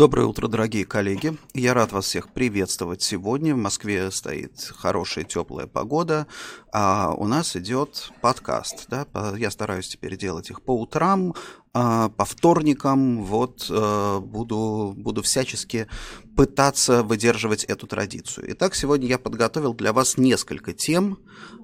Доброе утро, дорогие коллеги. Я рад вас всех приветствовать сегодня. В Москве стоит хорошая теплая погода, а у нас идет подкаст. Да? Я стараюсь теперь делать их по утрам, по вторникам. Вот э, буду, буду всячески пытаться выдерживать эту традицию. Итак, сегодня я подготовил для вас несколько тем,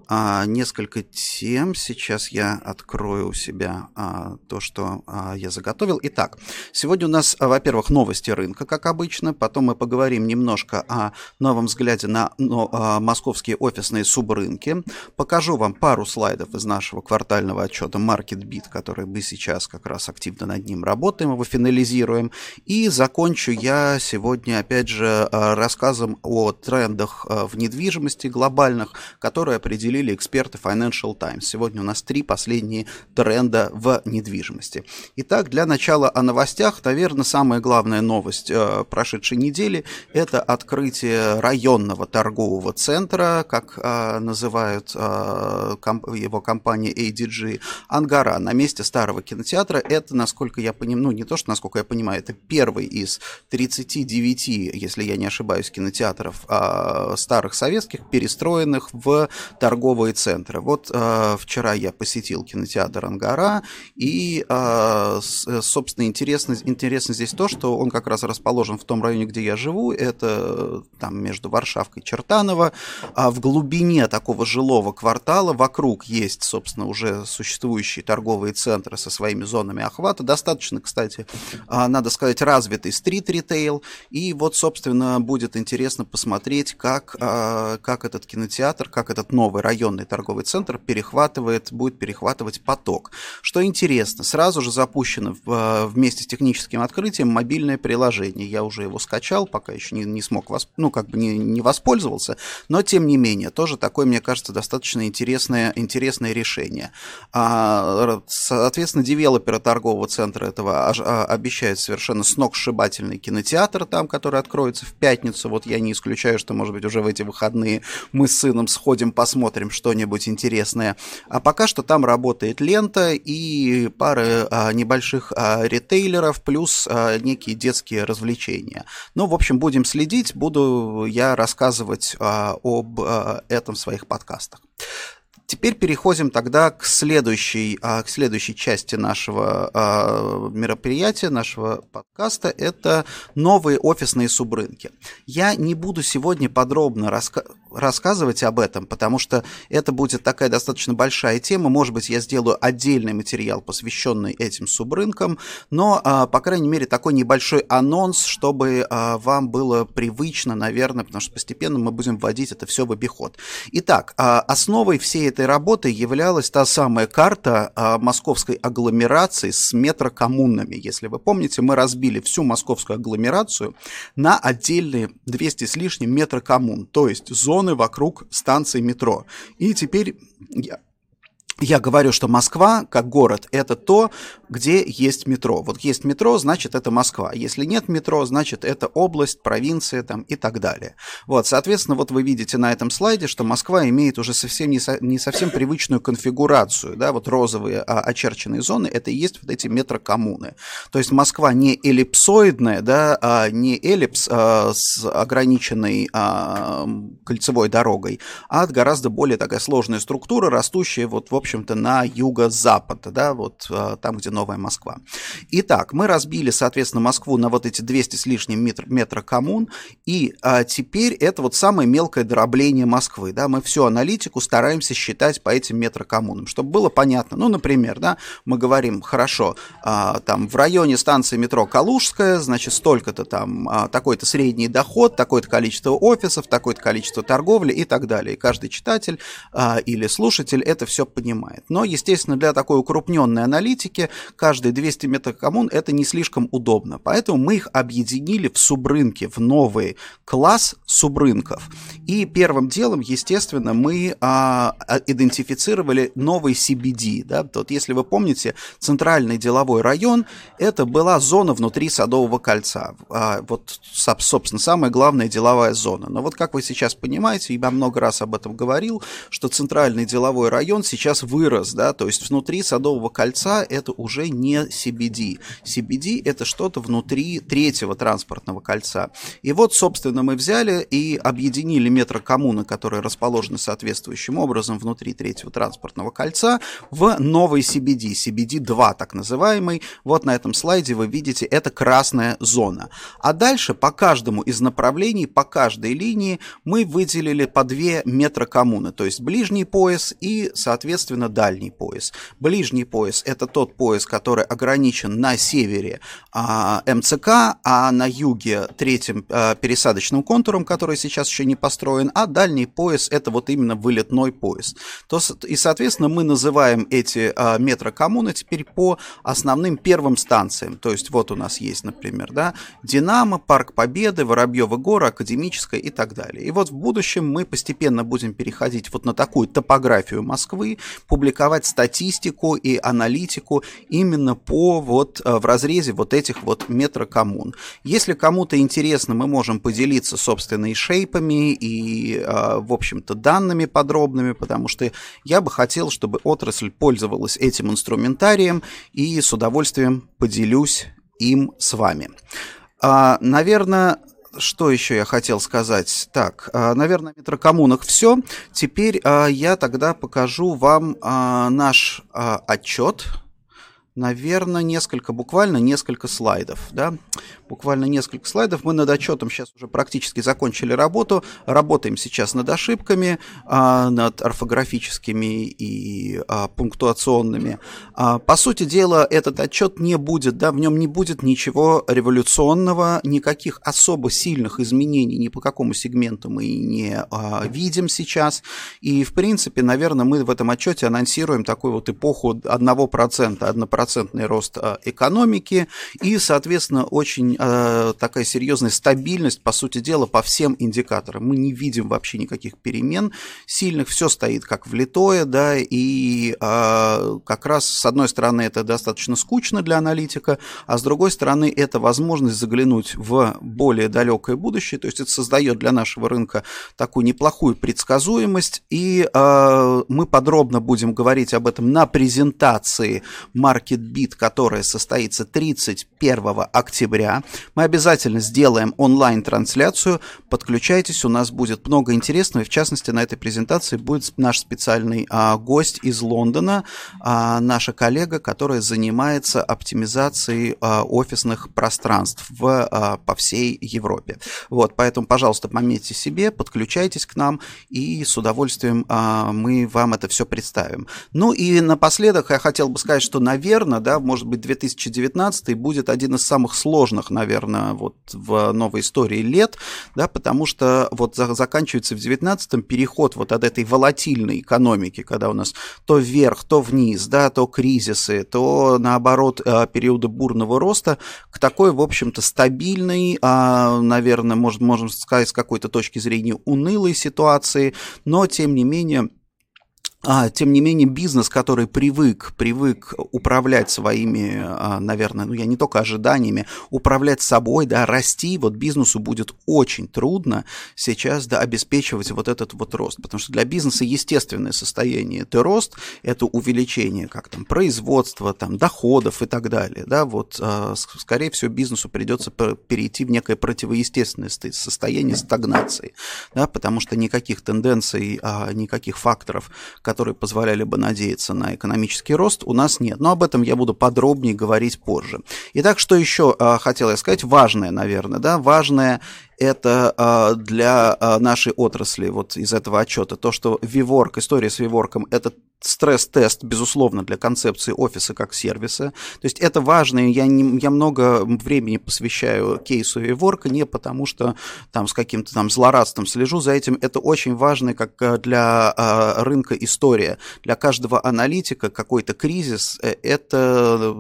а, несколько тем. Сейчас я открою у себя а, то, что а, я заготовил. Итак, сегодня у нас, а, во-первых, новости рынка, как обычно. Потом мы поговорим немножко о новом взгляде на а, московские офисные субрынки. Покажу вам пару слайдов из нашего квартального отчета MarketBeat, который мы сейчас как раз активно над ним работаем, его финализируем. И закончу я сегодня, опять же, а, рассказом о трендах а, в недвижимости глобальных, которые определили эксперты Financial Times. Сегодня у нас три последние тренда в недвижимости. Итак, для начала о новостях. Наверное, самая главная новость э, прошедшей недели – это открытие районного торгового центра, как э, называют э, его компания ADG, Ангара на месте старого кинотеатра. Это, насколько я понимаю, ну не то, что насколько я понимаю, это первый из 39, если я не ошибаюсь, кинотеатров э, старых советских, перестроенных в торговые центры. Вот э, вчера я посетил кинотеатр Ангара, и, э, собственно, интересно, интересно здесь то, что он как раз расположен в том районе, где я живу, это там между Варшавкой и Чертаново, а в глубине такого жилого квартала вокруг есть, собственно, уже существующие торговые центры со своими зонами охвата, достаточно, кстати, э, надо сказать, развитый стрит-ритейл, и вот, собственно, будет интересно посмотреть, как, э, как этот кинотеатр, как этот новый район районный торговый центр перехватывает, будет перехватывать поток. Что интересно, сразу же запущено в, вместе с техническим открытием мобильное приложение. Я уже его скачал, пока еще не, не смог, восп... ну, как бы не, не воспользовался, но тем не менее, тоже такое, мне кажется, достаточно интересное, интересное решение. А, соответственно, девелоперы торгового центра этого а, обещают совершенно сногсшибательный кинотеатр там, который откроется в пятницу. Вот я не исключаю, что, может быть, уже в эти выходные мы с сыном сходим, посмотрим что-нибудь интересное. А пока что там работает лента и пара а, небольших а, ритейлеров, плюс некие детские развлечения. Ну, в общем, будем следить, буду я рассказывать об этом в своих подкастах. Теперь переходим тогда к следующей, а, к следующей части нашего а, мероприятия, нашего подкаста. Это новые офисные субрынки. Я не буду сегодня подробно раска- рассказывать об этом, потому что это будет такая достаточно большая тема. Может быть, я сделаю отдельный материал, посвященный этим субрынкам, но, а, по крайней мере, такой небольшой анонс, чтобы вам было привычно, наверное, потому что постепенно мы будем вводить это все в обиход. Итак, основой всей этой работы являлась та самая карта а, московской агломерации с метрокоммунами. Если вы помните, мы разбили всю московскую агломерацию на отдельные 200 с лишним метрокоммун, то есть зоны вокруг станции метро. И теперь я говорю, что Москва, как город, это то, где есть метро. Вот есть метро, значит, это Москва. Если нет метро, значит, это область, провинция там, и так далее. Вот, соответственно, вот вы видите на этом слайде, что Москва имеет уже совсем не, со, не совсем привычную конфигурацию. Да? Вот розовые а, очерченные зоны, это и есть вот эти метрокоммуны. То есть Москва не эллипсоидная, да, а не эллипс а, с ограниченной а, кольцевой дорогой, а гораздо более такая сложная структура, растущая вот в общем-то, на юго-запад, да, вот а, там, где Новая Москва. Итак, мы разбили, соответственно, Москву на вот эти 200 с лишним метр, метра коммун, и а, теперь это вот самое мелкое дробление Москвы, да, мы всю аналитику стараемся считать по этим метрокоммунам, чтобы было понятно, ну, например, да, мы говорим, хорошо, а, там в районе станции метро Калужская, значит, столько-то там, а, такой-то средний доход, такое-то количество офисов, такое-то количество торговли и так далее. И каждый читатель а, или слушатель это все понимает понимает. Но, естественно, для такой укрупненной аналитики каждые 200 метрокоммун это не слишком удобно. Поэтому мы их объединили в субрынки, в новый класс субрынков. И первым делом, естественно, мы а, а идентифицировали новый CBD. Да? Вот, если вы помните, центральный деловой район – это была зона внутри Садового кольца. А, вот, собственно, самая главная деловая зона. Но вот как вы сейчас понимаете, я много раз об этом говорил, что центральный деловой район сейчас вырос, да, то есть внутри Садового кольца это уже не CBD. CBD это что-то внутри третьего транспортного кольца. И вот, собственно, мы взяли и объединили метрокоммуны, которые расположены соответствующим образом внутри третьего транспортного кольца, в новый CBD, CBD-2 так называемый. Вот на этом слайде вы видите, это красная зона. А дальше по каждому из направлений, по каждой линии мы выделили по две метрокоммуны, то есть ближний пояс и, соответственно, дальний пояс. Ближний пояс – это тот пояс, который ограничен на севере а, МЦК, а на юге третьим а, пересадочным контуром, который сейчас еще не построен, а дальний пояс – это вот именно вылетной пояс. То, и, соответственно, мы называем эти а, метрокоммуны теперь по основным первым станциям. То есть вот у нас есть, например, да, Динамо, Парк Победы, Воробьевы горы, Академическая и так далее. И вот в будущем мы постепенно будем переходить вот на такую топографию Москвы, публиковать статистику и аналитику именно по вот э, в разрезе вот этих вот метрокоммун. Если кому-то интересно, мы можем поделиться, собственно, и шейпами, и, э, в общем-то, данными подробными, потому что я бы хотел, чтобы отрасль пользовалась этим инструментарием, и с удовольствием поделюсь им с вами. А, наверное, что еще я хотел сказать? Так, а, наверное, в метрокоммунах все. Теперь а, я тогда покажу вам а, наш отчет. Наверное, несколько, буквально несколько слайдов, да буквально несколько слайдов. Мы над отчетом сейчас уже практически закончили работу. Работаем сейчас над ошибками, а, над орфографическими и а, пунктуационными. А, по сути дела, этот отчет не будет, да, в нем не будет ничего революционного, никаких особо сильных изменений ни по какому сегменту мы не видим сейчас. И, в принципе, наверное, мы в этом отчете анонсируем такую вот эпоху 1%, однопроцентный рост экономики и, соответственно, очень э, такая серьезная стабильность, по сути дела, по всем индикаторам. Мы не видим вообще никаких перемен сильных, все стоит как влитое, да, и э, как раз, с одной стороны, это достаточно скучно для аналитика, а с другой стороны, это возможность заглянуть в более далекое будущее, то есть это создает для нашего рынка такую неплохую предсказуемость, и э, мы подробно будем говорить об этом на презентации MarketBeat, которая состоится 31 октября. Мы обязательно сделаем онлайн-трансляцию. Подключайтесь, у нас будет много интересного. И в частности, на этой презентации будет наш специальный а, гость из Лондона, а, наша коллега, которая занимается оптимизацией а, офисных пространств в, а, по всей Европе. Вот, поэтому, пожалуйста, пометьте себе, подключайтесь к нам, и с удовольствием а, мы вам это все представим. Ну и напоследок я хотел бы сказать, что, наверное, да, может быть, 2019 будет один из самых сложных, наверное, вот в новой истории лет, да, потому что вот заканчивается в 19-м переход вот от этой волатильной экономики, когда у нас то вверх, то вниз, да, то кризисы, то наоборот э, периоды бурного роста, к такой, в общем-то, стабильной, а, наверное, может, можем сказать, с какой-то точки зрения унылой ситуации, но тем не менее а, тем не менее, бизнес, который привык, привык управлять своими, а, наверное, ну я не только ожиданиями, управлять собой, да, расти, вот бизнесу будет очень трудно сейчас, да, обеспечивать вот этот вот рост, потому что для бизнеса естественное состояние это рост, это увеличение, как там, производства, там, доходов и так далее, да, вот, а, скорее всего, бизнесу придется перейти в некое противоестественное состояние стагнации, да, потому что никаких тенденций, никаких факторов, которые позволяли бы надеяться на экономический рост, у нас нет. Но об этом я буду подробнее говорить позже. Итак, что еще э, хотел я сказать? Важное, наверное, да, важное это э, для э, нашей отрасли, вот из этого отчета, то, что Виворк, история с Виворком, это стресс-тест, безусловно, для концепции офиса как сервиса. То есть это важно, я, не, я много времени посвящаю кейсу Виворка, не потому что там с каким-то там злорадством слежу за этим, это очень важно как э, для э, рынка история. Для каждого аналитика какой-то кризис э, – это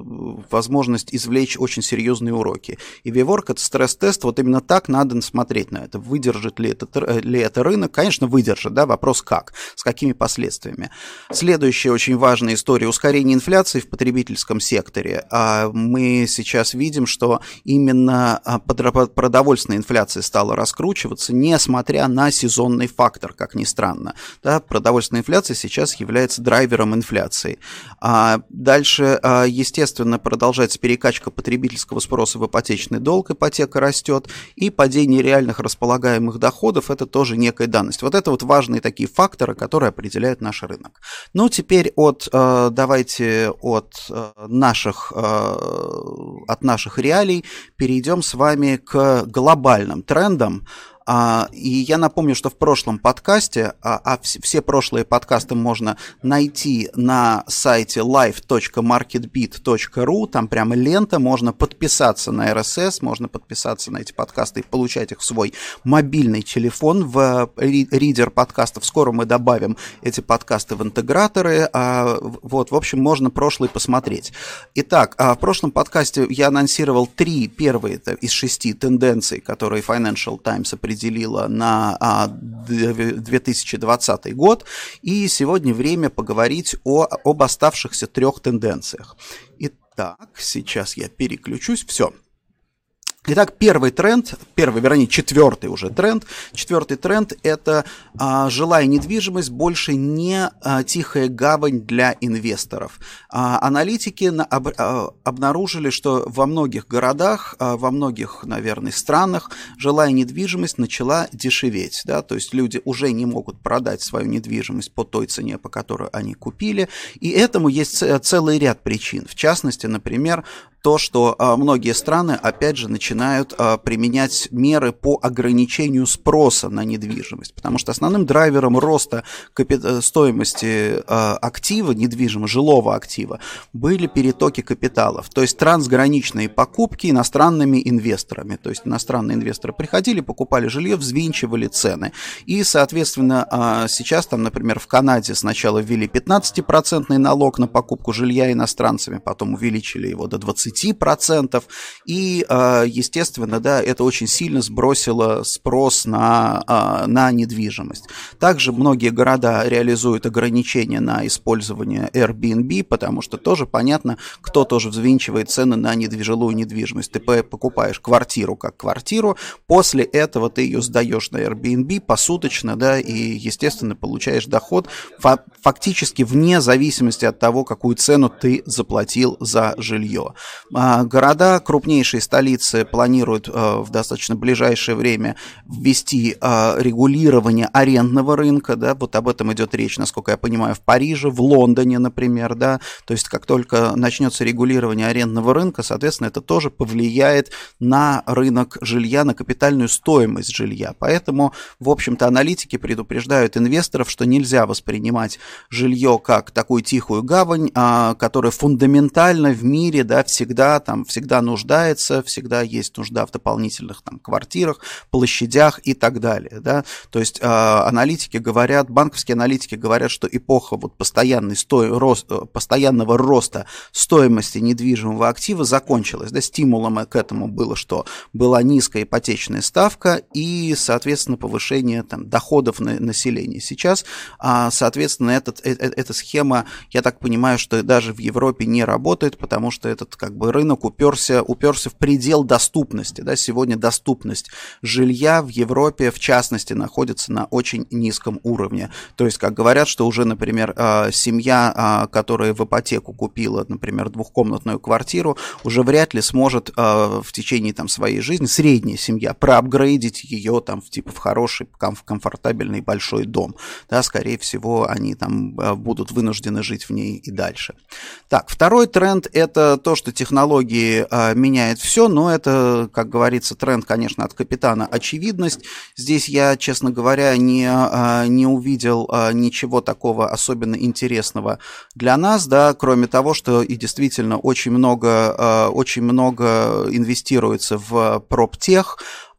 возможность извлечь очень серьезные уроки. И Виворк – это стресс-тест, вот именно так надо смотреть на это. Выдержит ли это, э, ли это рынок? Конечно, выдержит, да, вопрос как, с какими последствиями. Следующая очень важная история – ускорение инфляции в потребительском секторе. А мы сейчас видим, что именно а, продовольственная инфляция стала раскручиваться, несмотря на сезонный фактор, как ни странно. Да, продовольственная инфляция сейчас является драйвером инфляции. А дальше, естественно, продолжается перекачка потребительского спроса в ипотечный долг, ипотека растет, и падение реальных располагаемых доходов – это тоже некая данность. Вот это вот важные такие факторы, которые определяют наш рынок. Ну, теперь от, а, давайте от наших, от наших реалий перейдем с вами к глобальным трендам, а, и я напомню, что в прошлом подкасте, а, а все прошлые подкасты можно найти на сайте live.marketbeat.ru, там прямо лента, можно подписаться на RSS, можно подписаться на эти подкасты и получать их в свой мобильный телефон, в ридер подкастов. Скоро мы добавим эти подкасты в интеграторы. А, вот, в общем, можно прошлый посмотреть. Итак, в прошлом подкасте я анонсировал три первые из шести тенденций, которые Financial Times определил определила на 2020 а, год. И сегодня время поговорить о, об оставшихся трех тенденциях. Итак, сейчас я переключусь. Все. Итак, первый тренд, первый, вернее, четвертый уже тренд. Четвертый тренд – это а, жилая недвижимость больше не а, тихая гавань для инвесторов. А, аналитики на, об, а, обнаружили, что во многих городах, а, во многих, наверное, странах жилая недвижимость начала дешеветь. Да? То есть люди уже не могут продать свою недвижимость по той цене, по которой они купили. И этому есть целый ряд причин. В частности, например, то, что а, многие страны, опять же, начинают а, применять меры по ограничению спроса на недвижимость, потому что основным драйвером роста капи- стоимости а, актива, недвижимого, жилого актива, были перетоки капиталов, то есть трансграничные покупки иностранными инвесторами, то есть иностранные инвесторы приходили, покупали жилье, взвинчивали цены, и, соответственно, сейчас там, например, в Канаде сначала ввели 15% налог на покупку жилья иностранцами, потом увеличили его до 20 10%. И, а, естественно, да, это очень сильно сбросило спрос на, а, на недвижимость. Также многие города реализуют ограничения на использование Airbnb, потому что тоже понятно, кто тоже взвинчивает цены на недвижилую недвижимость. Ты покупаешь квартиру как квартиру, после этого ты ее сдаешь на Airbnb посуточно, да, и, естественно, получаешь доход фактически вне зависимости от того, какую цену ты заплатил за жилье. А, города, крупнейшие столицы планируют а, в достаточно ближайшее время ввести а, регулирование арендного рынка, да, вот об этом идет речь, насколько я понимаю, в Париже, в Лондоне, например, да, то есть как только начнется регулирование арендного рынка, соответственно, это тоже повлияет на рынок жилья, на капитальную стоимость жилья, поэтому, в общем-то, аналитики предупреждают инвесторов, что нельзя воспринимать жилье как такую тихую гавань, которая фундаментально в мире, да, всегда всегда там всегда нуждается, всегда есть нужда в дополнительных там квартирах, площадях и так далее, да. То есть э, аналитики говорят, банковские аналитики говорят, что эпоха вот постоянной сто... рост, э, постоянного роста стоимости недвижимого актива закончилась, да. Стимулом к этому было, что была низкая ипотечная ставка и, соответственно, повышение там доходов на населения. Сейчас, э, соответственно, этот, э, э, эта схема, я так понимаю, что даже в Европе не работает, потому что этот как бы рынок уперся, уперся в предел доступности. Да? Сегодня доступность жилья в Европе, в частности, находится на очень низком уровне. То есть, как говорят, что уже, например, а, семья, а, которая в ипотеку купила, например, двухкомнатную квартиру, уже вряд ли сможет а, в течение там, своей жизни, средняя семья, проапгрейдить ее там, в, типа, в хороший, в комфортабельный большой дом. Да, скорее всего, они там будут вынуждены жить в ней и дальше. Так, второй тренд – это то, что технологии технологии а, меняет все, но это, как говорится, тренд, конечно, от капитана очевидность. Здесь я, честно говоря, не, а, не увидел а, ничего такого особенно интересного для нас, да, кроме того, что и действительно очень много, а, очень много инвестируется в проптех,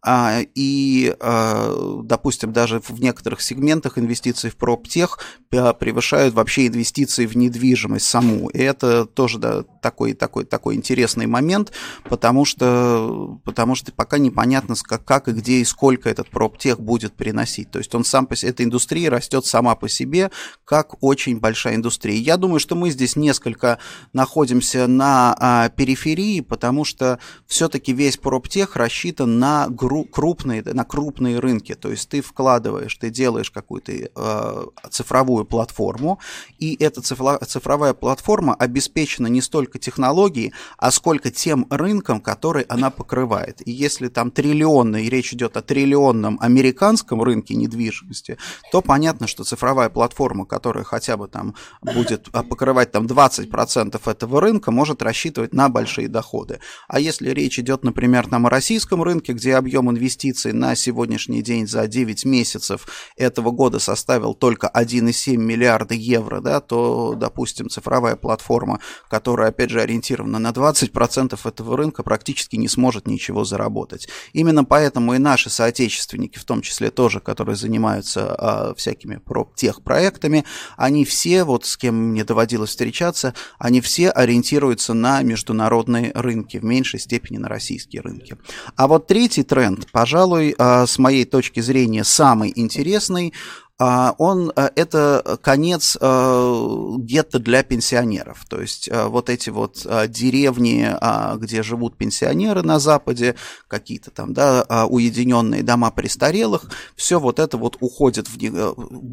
а, и, а, допустим, даже в некоторых сегментах инвестиции в проптех превышают вообще инвестиции в недвижимость саму. И это тоже да, такой, такой, такой интересный момент, потому что, потому что пока непонятно, как, как и где и сколько этот проптех будет приносить. То есть он сам по себе, эта индустрия растет сама по себе, как очень большая индустрия. Я думаю, что мы здесь несколько находимся на а, периферии, потому что все-таки весь проптех рассчитан на гру- крупные, на крупные рынки. То есть ты вкладываешь, ты делаешь какую-то э, цифровую платформу, и эта цифровая платформа обеспечена не столько технологией, а сколько тем рынком, который она покрывает. И если там триллионный, и речь идет о триллионном американском рынке недвижимости, то понятно, что цифровая платформа, которая хотя бы там будет а, покрывать там 20% этого рынка, может рассчитывать на большие доходы. А если речь идет, например, там о российском рынке, где объем инвестиций на сегодняшний день за 9 месяцев этого года составил только 1,7 миллиарда евро, да, то, допустим, цифровая платформа, которая, опять же, ориентирована на 20% этого рынка, практически не сможет ничего заработать. Именно поэтому и наши соотечественники, в том числе тоже, которые занимаются а, всякими тех-проектами, они все, вот с кем мне доводилось встречаться, они все ориентируются на международные рынки, в меньшей степени на российские рынки. А вот третий тренд, пожалуй, а, с моей точки зрения, самый интересный, он э, это конец э, гетто для пенсионеров. То есть э, вот эти вот деревни, а, где живут пенсионеры на Западе, какие-то там, да, а, уединенные дома престарелых, все вот это вот уходит, в,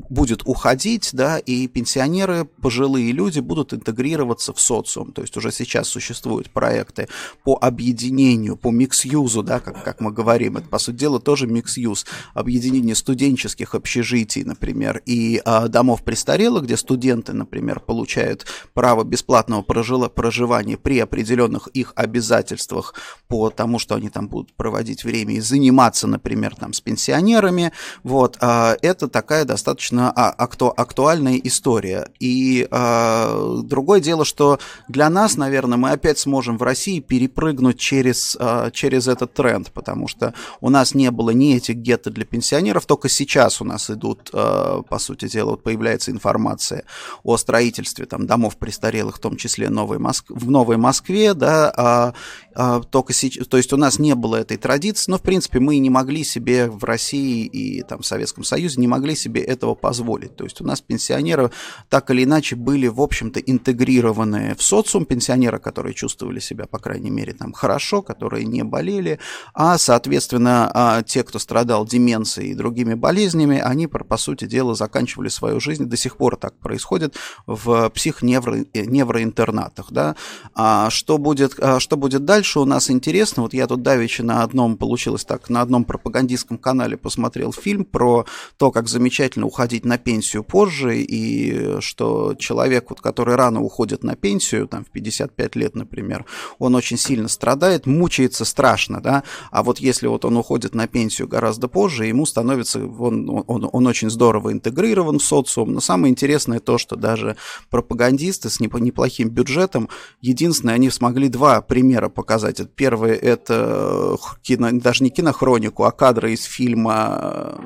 будет уходить, да, и пенсионеры, пожилые люди будут интегрироваться в социум. То есть уже сейчас существуют проекты по объединению, по микс-юзу, да, как, как мы говорим. Это, по сути дела, тоже микс-юз. Объединение студенческих общежитий, например, и а, домов престарелых, где студенты, например, получают право бесплатного прожила, проживания при определенных их обязательствах по тому, что они там будут проводить время и заниматься, например, там с пенсионерами, вот, а, это такая достаточно а, акту, актуальная история. И а, другое дело, что для нас, наверное, мы опять сможем в России перепрыгнуть через, а, через этот тренд, потому что у нас не было ни этих гетто для пенсионеров, только сейчас у нас идут Э, по сути дела, вот появляется информация о строительстве там, домов престарелых, в том числе Новой Моск... в Новой Москве, да, а, а, только сейчас, то есть у нас не было этой традиции, но, в принципе, мы не могли себе в России и там, в Советском Союзе не могли себе этого позволить. То есть у нас пенсионеры так или иначе были, в общем-то, интегрированы в социум, пенсионеры, которые чувствовали себя, по крайней мере, там хорошо, которые не болели, а, соответственно, а, те, кто страдал деменцией и другими болезнями, они, по сути сути дела, заканчивали свою жизнь. До сих пор так происходит в психневроинтернатах. Да? А что, будет, а что будет дальше, у нас интересно. Вот я тут давеча на одном, получилось так, на одном пропагандистском канале посмотрел фильм про то, как замечательно уходить на пенсию позже, и что человек, вот, который рано уходит на пенсию, там, в 55 лет, например, он очень сильно страдает, мучается страшно, да, а вот если вот он уходит на пенсию гораздо позже, ему становится, он, он, он очень здорово здорово интегрирован в социум, но самое интересное то, что даже пропагандисты с неплохим бюджетом, единственное, они смогли два примера показать. Первый это кино, даже не кинохронику, а кадры из фильма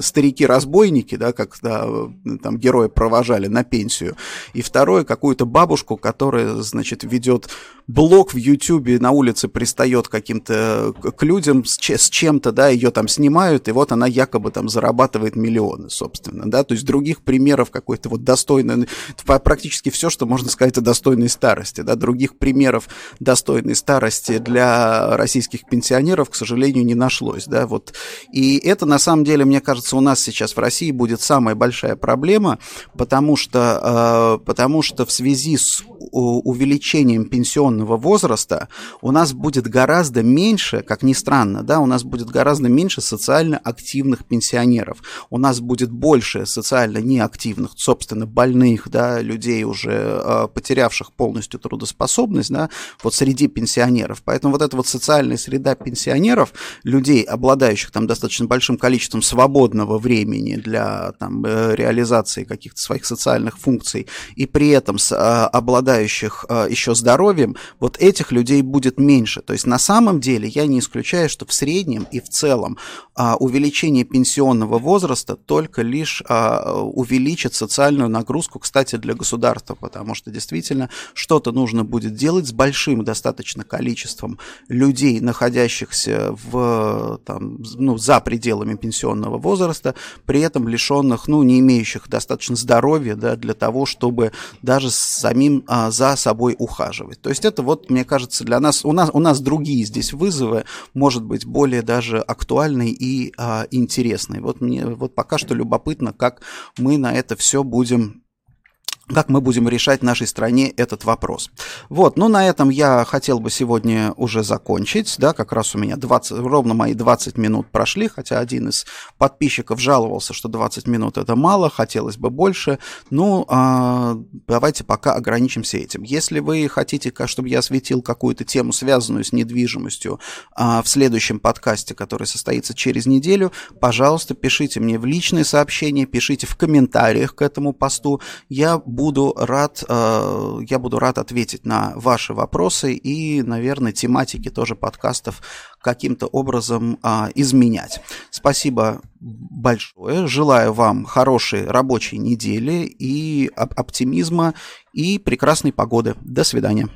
старики-разбойники, да, как да, там герои провожали на пенсию. И второе, какую-то бабушку, которая, значит, ведет блог в Ютубе, на улице пристает каким-то к людям с, чем-то, да, ее там снимают, и вот она якобы там зарабатывает миллионы, собственно, да, то есть других примеров какой-то вот достойной, практически все, что можно сказать о достойной старости, да, других примеров достойной старости для российских пенсионеров, к сожалению, не нашлось, да, вот. И это, на самом деле, мне кажется, у нас сейчас в России будет самая большая проблема, потому что, э, потому что в связи с увеличением пенсионного возраста у нас будет гораздо меньше, как ни странно, да, у нас будет гораздо меньше социально активных пенсионеров. У нас будет больше социально неактивных, собственно, больных, да, людей уже э, потерявших полностью трудоспособность, да, вот среди пенсионеров. Поэтому вот эта вот социальная среда пенсионеров, людей, обладающих там достаточно большим количеством свободного времени для там, э, реализации каких-то своих социальных функций, и при этом с, а, обладающих а, еще здоровьем, вот этих людей будет меньше. То есть на самом деле я не исключаю, что в среднем и в целом а, увеличение пенсионного возраста только лишь а, увеличит социальную нагрузку, кстати, для государства, потому что действительно что-то нужно будет делать с большим достаточно количеством людей, находящихся в, там, ну, за пределами пенсионного возраста, при этом лишенных, ну, не имеющих достаточно здоровья да, для того, чтобы даже самим а, за собой ухаживать. То есть это вот, мне кажется, для нас, у нас, у нас другие здесь вызовы, может быть, более даже актуальные а, интересные. Вот мне вот пока что любопытно, как мы на это все будем как мы будем решать в нашей стране этот вопрос. Вот, ну на этом я хотел бы сегодня уже закончить, да, как раз у меня 20, ровно мои 20 минут прошли, хотя один из подписчиков жаловался, что 20 минут это мало, хотелось бы больше, ну, а, давайте пока ограничимся этим. Если вы хотите, чтобы я осветил какую-то тему, связанную с недвижимостью а, в следующем подкасте, который состоится через неделю, пожалуйста, пишите мне в личные сообщения, пишите в комментариях к этому посту, я буду рад, э, я буду рад ответить на ваши вопросы и, наверное, тематики тоже подкастов каким-то образом а, изменять. Спасибо большое. Желаю вам хорошей рабочей недели и оптимизма и прекрасной погоды. До свидания.